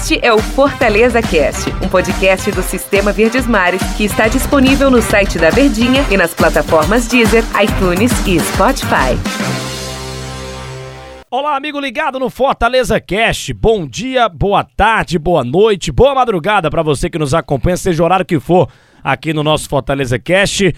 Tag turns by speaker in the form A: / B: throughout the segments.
A: Este é o Fortaleza Cast, um podcast do Sistema Verdes Mares que está disponível no site da Verdinha e nas plataformas Deezer, iTunes e Spotify.
B: Olá, amigo ligado no Fortaleza Cast. Bom dia, boa tarde, boa noite, boa madrugada para você que nos acompanha, seja o horário que for, aqui no nosso Fortaleza Cast.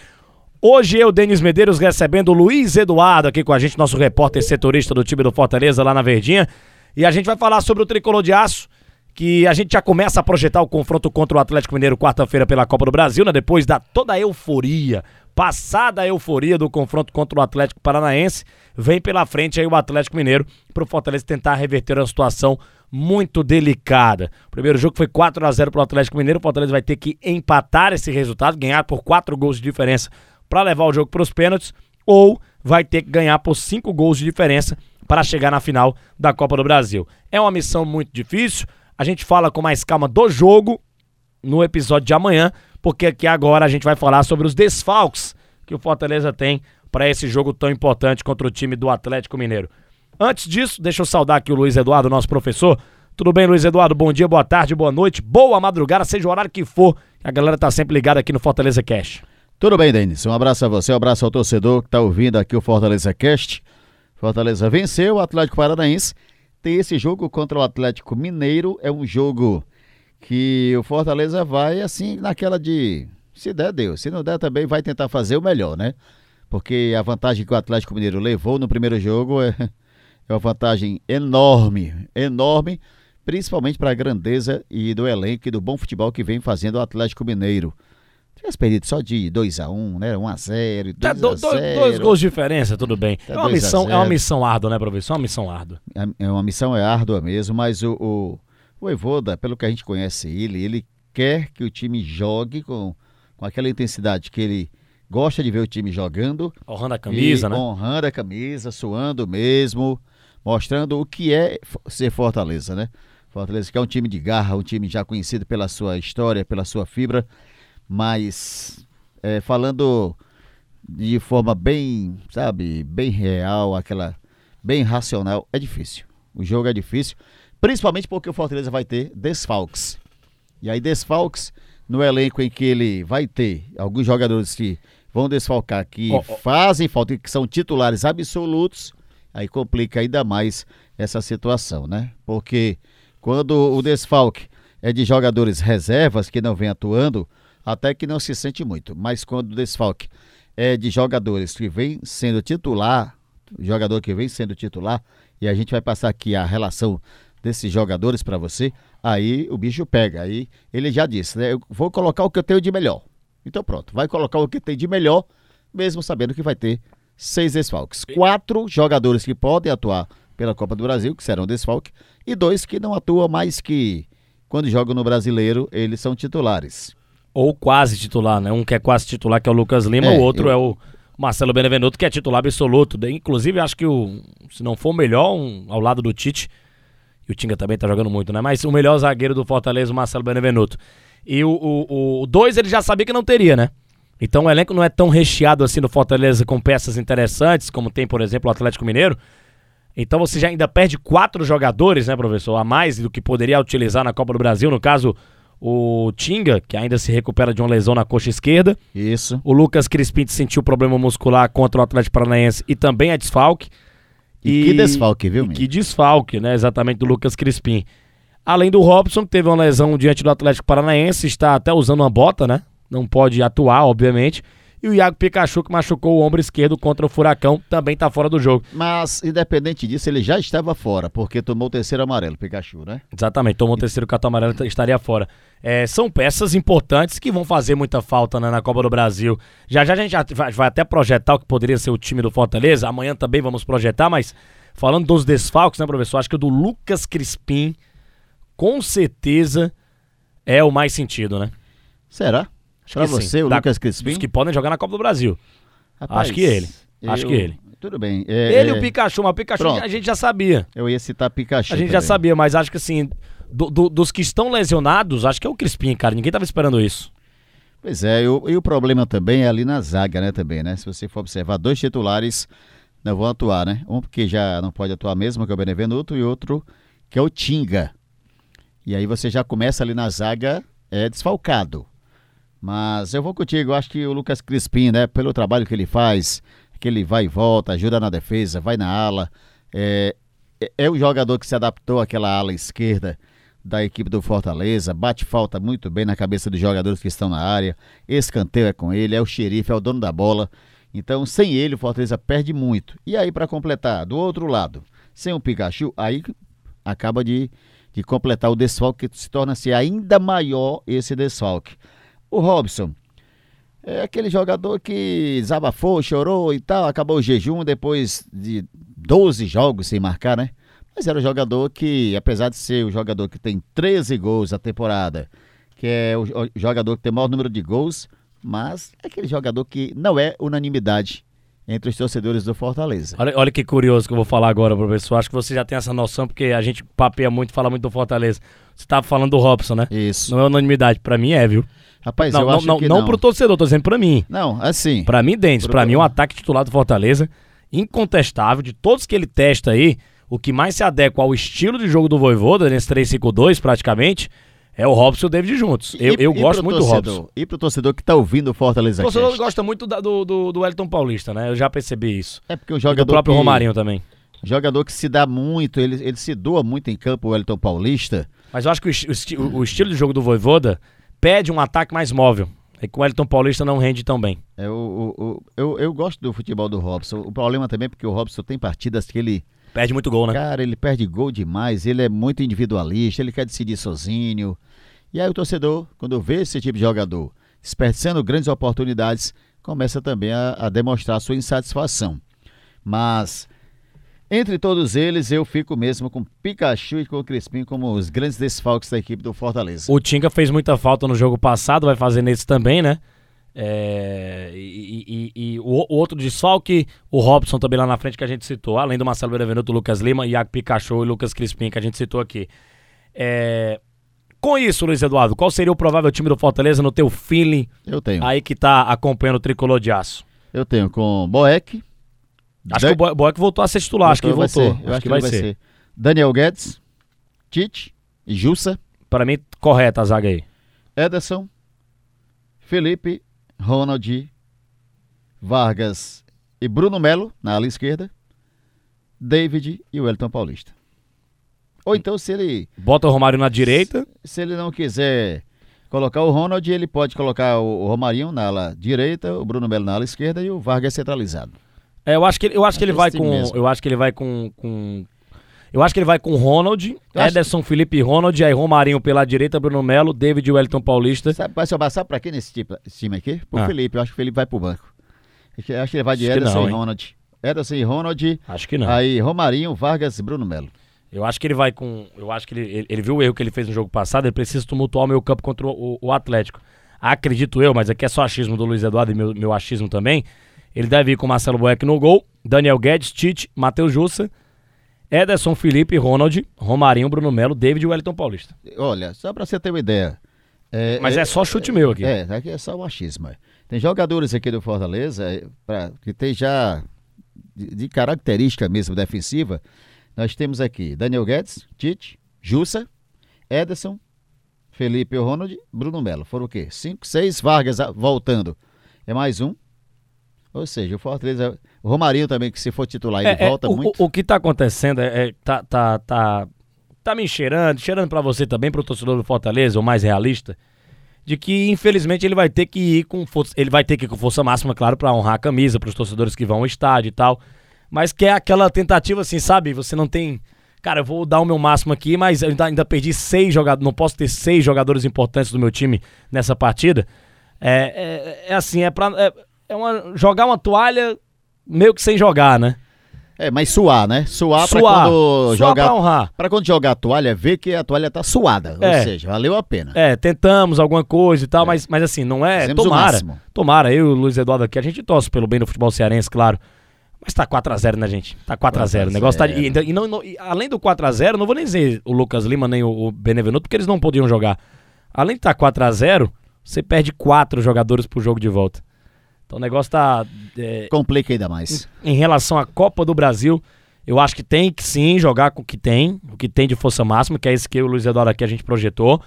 B: Hoje eu, Denis Medeiros, recebendo o Luiz Eduardo aqui com a gente, nosso repórter setorista do time do Fortaleza lá na Verdinha. E a gente vai falar sobre o tricolor de aço, que a gente já começa a projetar o confronto contra o Atlético Mineiro quarta-feira pela Copa do Brasil, né? Depois da toda a euforia, passada a euforia do confronto contra o Atlético Paranaense, vem pela frente aí o Atlético Mineiro para o Fortaleza tentar reverter uma situação muito delicada. O primeiro jogo foi 4 a 0 para o Atlético Mineiro, o Fortaleza vai ter que empatar esse resultado, ganhar por 4 gols de diferença para levar o jogo para os pênaltis, ou vai ter que ganhar por 5 gols de diferença para chegar na final da Copa do Brasil. É uma missão muito difícil. A gente fala com mais calma do jogo no episódio de amanhã, porque aqui agora a gente vai falar sobre os desfalques que o Fortaleza tem para esse jogo tão importante contra o time do Atlético Mineiro. Antes disso, deixa eu saudar aqui o Luiz Eduardo, nosso professor. Tudo bem, Luiz Eduardo? Bom dia, boa tarde, boa noite, boa madrugada, seja o horário que for. A galera tá sempre ligada aqui no Fortaleza Cash.
C: Tudo bem, Denis. Um abraço a você, um abraço ao torcedor que está ouvindo aqui o Fortaleza Cast. Fortaleza venceu o Atlético Paranaense. Tem esse jogo contra o Atlético Mineiro. É um jogo que o Fortaleza vai assim naquela de se der, deu. Se não der, também vai tentar fazer o melhor, né? Porque a vantagem que o Atlético Mineiro levou no primeiro jogo é, é uma vantagem enorme, enorme, principalmente para a grandeza e do elenco e do bom futebol que vem fazendo o Atlético Mineiro. Tivesse perdido só de 2x1, um, né? 1x0, um 2x0.
B: Tá, do, dois gols de diferença, tudo bem. Tá é, uma missão, é uma missão árdua, né, professor? É uma missão árdua.
C: É, é uma missão é árdua mesmo, mas o, o, o Evoda, pelo que a gente conhece ele, ele quer que o time jogue com, com aquela intensidade que ele gosta de ver o time jogando.
B: Honrando a camisa, né?
C: Honrando a camisa, suando mesmo, mostrando o que é ser Fortaleza, né? Fortaleza que é um time de garra, um time já conhecido pela sua história, pela sua fibra mas é, falando de forma bem, sabe, bem real, aquela bem racional, é difícil. O jogo é difícil, principalmente porque o Fortaleza vai ter desfalques. E aí desfalques no elenco em que ele vai ter alguns jogadores que vão desfalcar, que oh, oh. fazem falta, que são titulares absolutos, aí complica ainda mais essa situação, né? Porque quando o desfalque é de jogadores reservas que não vem atuando, até que não se sente muito. Mas quando o desfalque é de jogadores que vem sendo titular, jogador que vem sendo titular, e a gente vai passar aqui a relação desses jogadores para você, aí o bicho pega. Aí ele já disse, né? Eu vou colocar o que eu tenho de melhor. Então pronto, vai colocar o que tem de melhor, mesmo sabendo que vai ter seis desfalques. Quatro jogadores que podem atuar pela Copa do Brasil, que serão desfalque, e dois que não atuam mais que quando jogam no brasileiro, eles são titulares
B: ou quase titular, né? Um que é quase titular, que é o Lucas Lima, é, o outro eu... é o Marcelo Benevenuto, que é titular absoluto. Inclusive, acho que o, se não for o melhor, um, ao lado do Tite, e o Tinga também tá jogando muito, né? Mas o melhor zagueiro do Fortaleza, o Marcelo Benevenuto. E o 2 o, o dois ele já sabia que não teria, né? Então o elenco não é tão recheado assim no Fortaleza com peças interessantes, como tem, por exemplo, o Atlético Mineiro. Então você já ainda perde quatro jogadores, né, professor? A mais do que poderia utilizar na Copa do Brasil. No caso, o Tinga, que ainda se recupera de uma lesão na coxa esquerda.
C: Isso.
B: O Lucas Crispim sentiu problema muscular contra o Atlético Paranaense e também é desfalque.
C: E, e que desfalque, viu,
B: Que desfalque, né? Exatamente do Lucas Crispim. Além do Robson, que teve uma lesão diante do Atlético Paranaense, está até usando uma bota, né? Não pode atuar, obviamente. E o Iago Pikachu, que machucou o ombro esquerdo contra o Furacão, também está fora do jogo.
C: Mas, independente disso, ele já estava fora, porque tomou o terceiro amarelo, Pikachu, né?
B: Exatamente, tomou o terceiro cartão amarelo, estaria fora. É, são peças importantes que vão fazer muita falta né, na Copa do Brasil. Já já a gente já vai, até projetar o que poderia ser o time do Fortaleza. Amanhã também vamos projetar, mas falando dos desfalques, né, professor? Acho que o do Lucas Crispim, com certeza, é o mais sentido, né?
C: Será? Pra você, sim. o da, Lucas Crispim? Os
B: que podem jogar na Copa do Brasil. Rapaz, Acho que ele. Eu... Acho que ele.
C: Tudo bem.
B: É, ele e é... o Pikachu, mas o Pikachu Pronto. a gente já sabia.
C: Eu ia citar Pikachu.
B: A gente também. já sabia, mas acho que assim, do, do, dos que estão lesionados, acho que é o Crispim, cara. Ninguém tava esperando isso.
C: Pois é, e o, e o problema também é ali na zaga, né, também, né? Se você for observar, dois titulares não vão atuar, né? Um porque já não pode atuar mesmo, que é o Benevenuto, e outro que é o Tinga. E aí você já começa ali na zaga é, desfalcado. Mas eu vou contigo, eu acho que o Lucas Crispim, né, pelo trabalho que ele faz, que ele vai e volta, ajuda na defesa, vai na ala, é, é, é o jogador que se adaptou àquela ala esquerda da equipe do Fortaleza, bate falta muito bem na cabeça dos jogadores que estão na área, escanteio é com ele, é o xerife, é o dono da bola. Então, sem ele, o Fortaleza perde muito. E aí, para completar, do outro lado, sem o Pikachu, aí acaba de, de completar o desfalque, que se torna-se ainda maior esse desfalque. O Robson é aquele jogador que desabafou, chorou e tal, acabou o jejum depois de 12 jogos sem marcar, né? Mas era um jogador que, apesar de ser o jogador que tem 13 gols na temporada, que é o jogador que tem o maior número de gols, mas é aquele jogador que não é unanimidade entre os torcedores do Fortaleza.
B: Olha, olha que curioso que eu vou falar agora, professor. Acho que você já tem essa noção, porque a gente papeia muito, fala muito do Fortaleza. Você estava falando do Robson, né?
C: Isso.
B: Não é unanimidade. Para mim é, viu?
C: Rapaz,
B: não,
C: eu
B: não,
C: acho
B: não,
C: que
B: não,
C: não.
B: pro torcedor, tô dizendo pra mim.
C: Não, assim.
B: Pra mim, Dentes,
C: Pro-
B: pra mim, o ataque titular do Fortaleza, incontestável, de todos que ele testa aí, o que mais se adequa ao estilo de jogo do Voivoda, nesse 3-5-2 praticamente, é o Robson e o David juntos. Eu,
C: E-
B: eu
C: e
B: gosto muito do
C: torcedor?
B: Robson.
C: E pro torcedor que tá ouvindo o Fortaleza
B: O torcedor
C: Cast?
B: gosta muito da- do, do, do Wellington Paulista, né? Eu já percebi isso.
C: É porque o
B: E
C: jogador
B: do próprio
C: que,
B: Romarinho também.
C: Jogador que se dá muito, ele, ele se doa muito em campo, o Wellington Paulista.
B: Mas eu acho que o, o o estilo de jogo do Voivoda pede um ataque mais móvel. É que o Wellington Paulista não rende tão bem.
C: É, o, o- o- eu, eu gosto do futebol do Robson. O problema também é porque o Robson tem partidas que ele.
B: Perde muito gol, né?
C: Cara, ele perde gol demais, ele é muito individualista, ele quer decidir sozinho. E aí o torcedor, quando vê esse tipo de jogador desperdiçando grandes oportunidades, começa também a, a demonstrar sua insatisfação. Mas entre todos eles, eu fico mesmo com Pikachu e com o Crispim como os grandes desfalques da equipe do Fortaleza.
B: O Tinga fez muita falta no jogo passado, vai fazer nesse também, né? É, e, e- e o, o outro desfalque, o Robson também lá na frente que a gente citou, além do Marcelo Benevenuto, o Lucas Lima, Iago Pikachu e Lucas Crispim que a gente citou aqui. É, com isso, Luiz Eduardo, qual seria o provável time do Fortaleza no teu feeling
C: Eu tenho.
B: aí que tá acompanhando o tricolor de aço?
C: Eu tenho com Boeck.
B: Acho que o Bo- Boeck voltou a ser titular, acho que
C: vai
B: voltou.
C: ser, Eu acho, que, vai ser. Daniel Guedes, Tite e Jussa,
B: Para mim, correta a zaga aí.
C: Ederson, Felipe, Ronald, Vargas e Bruno Melo na ala esquerda, David e o Elton Paulista. Ou então, se ele,
B: Bota o Romário na direita.
C: se ele não quiser colocar o Ronald, ele pode colocar o, o Romarinho na ala direita, o Bruno Melo na ala esquerda e o Vargas centralizado.
B: É, eu acho que ele, eu acho que ele
C: Acho
B: vai com.
C: mesmo.
B: Eu acho que ele vai com. com eu acho que ele vai com Ronald,
C: Eu acho-
B: Ederson, Felipe e Ronald, aí Romarinho pela direita, Bruno Melo, David e Wellington Paulista.
C: Sabe, vai sobrar sabe pra quem nesse tipo- time aqui? Pro
B: Ah.
C: Felipe. Eu acho que o Felipe vai pro banco. Acho que- acho que ele vai de
B: Acho
C: Ederson
B: não,
C: e
B: hein?
C: Ronald. Ederson e Ronald.
B: Acho que não.
C: Aí Romarinho, Vargas e Bruno Melo.
B: Eu acho que ele vai com. Eu acho que ele, ele, ele viu o erro que ele fez no jogo passado, ele precisa tumultuar o meu campo contra o, o Atlético. Acredito eu, mas aqui é só achismo do Luiz Eduardo e meu, meu achismo também. Ele deve ir com Marcelo Boeck no gol, Daniel Guedes, Tite, Matheus Jussa, Ederson, Felipe, Ronald, Romarinho, Bruno Melo, David e Wellington Paulista.
C: Olha, só pra você ter uma ideia. É,
B: Mas é só chute meu aqui.
C: É, aqui é só um achismo. é. Tem jogadores aqui do Fortaleza é, pra, que tem já de, de característica mesmo defensiva. Nós temos aqui Daniel Guedes, Tite, Jussa, Ederson, Felipe Ronald, Bruno Melo. Foram o quê? Cinco, seis Vargas ah, voltando. É mais um. Ou seja, o Fortaleza. O Romarinho também, que se for titular, ele
B: É, é,
C: volta
B: o,
C: muito.
B: o- o que tá acontecendo é, é- tá, tá, tá, tá me cheirando, cheirando pra você também, pro torcedor do Fortaleza, o mais realista, de que infelizmente ele vai ter que ir com força, ele vai ter que ir com força máxima, claro, pra honrar a camisa, pros torcedores que vão ao estádio e tal, mas que é aquela tentativa assim, sabe? Você não tem, cara, eu vou dar o meu máximo aqui, mas eu ainda, ainda perdi seis jogadores, não posso ter seis jogadores importantes do meu time nessa partida. É, é, é assim, é pra é, é uma, jogar uma toalha meio que sem jogar, né?
C: É, mas suar, né? Suar, pra
B: Suar.
C: quando
B: Suar
C: jogar.
B: pra honrar.
C: Pra quando jogar a toalha, ver que a toalha tá suada.
B: É.
C: Ou seja, valeu a pena.
B: É, tentamos alguma coisa e tal, mas, mas assim, não é.
C: Fizemos
B: tomara. Tomara, eu e o Luiz Eduardo aqui, a gente torce pelo bem do futebol cearense, claro. Mas tá 4x0, né, gente? Tá 4x0. O negócio tá. E, e não, e além do 4x0, não vou nem dizer o Lucas Lima nem o, o Benevenuto, porque eles não podiam jogar. Além de tá 4x0, você perde quatro jogadores pro jogo de volta. Então o negócio tá. é,
C: Complica ainda mais.
B: em relação à Copa do Brasil, Eu acho que tem que sim jogar com o que tem, o que tem de força máxima, que é esse que o Luiz Eduardo aqui a gente projetou.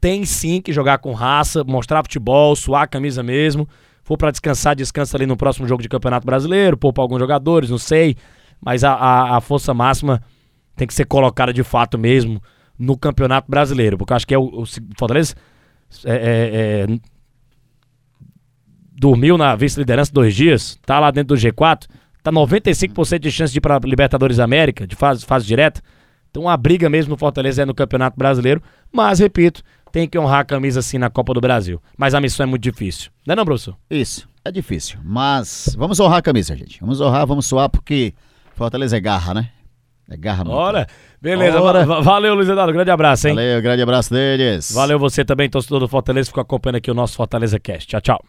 B: Tem sim que jogar com raça, mostrar futebol, suar a camisa mesmo. For para descansar, descansa ali no próximo jogo de Campeonato Brasileiro, poupar alguns jogadores, não sei. Mas a, a, a força máxima tem que ser colocada de fato mesmo no Campeonato Brasileiro, porque eu acho que é o, o Fortaleza é, é, é, dormiu na vice-liderança dois dias, tá lá dentro do G4, tá 95% de chance de ir pra Libertadores América, de fase, fase direta. Então a briga mesmo no Fortaleza é no Campeonato Brasileiro, mas repito, tem que honrar a camisa assim na Copa do Brasil. Mas a missão é muito difícil. Não é não, professor?
C: Isso, é difícil. Mas vamos honrar a camisa, gente. Vamos honrar, vamos suar, porque Fortaleza é garra, né? É garra.
B: Ora, beleza. Ora. Va valeu, Luiz Eduardo. Grande abraço, hein?
C: Valeu, grande abraço deles.
B: Valeu você também, torcedor do Fortaleza, ficou acompanhando aqui o nosso Fortaleza Cast. Tchau, tchau.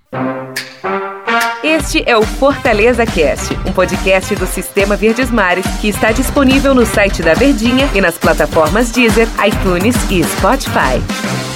A: Este é o Fortaleza Cast, um podcast do Sistema Verdes Mares que está disponível no site da Verdinha e nas plataformas Deezer, iTunes e Spotify.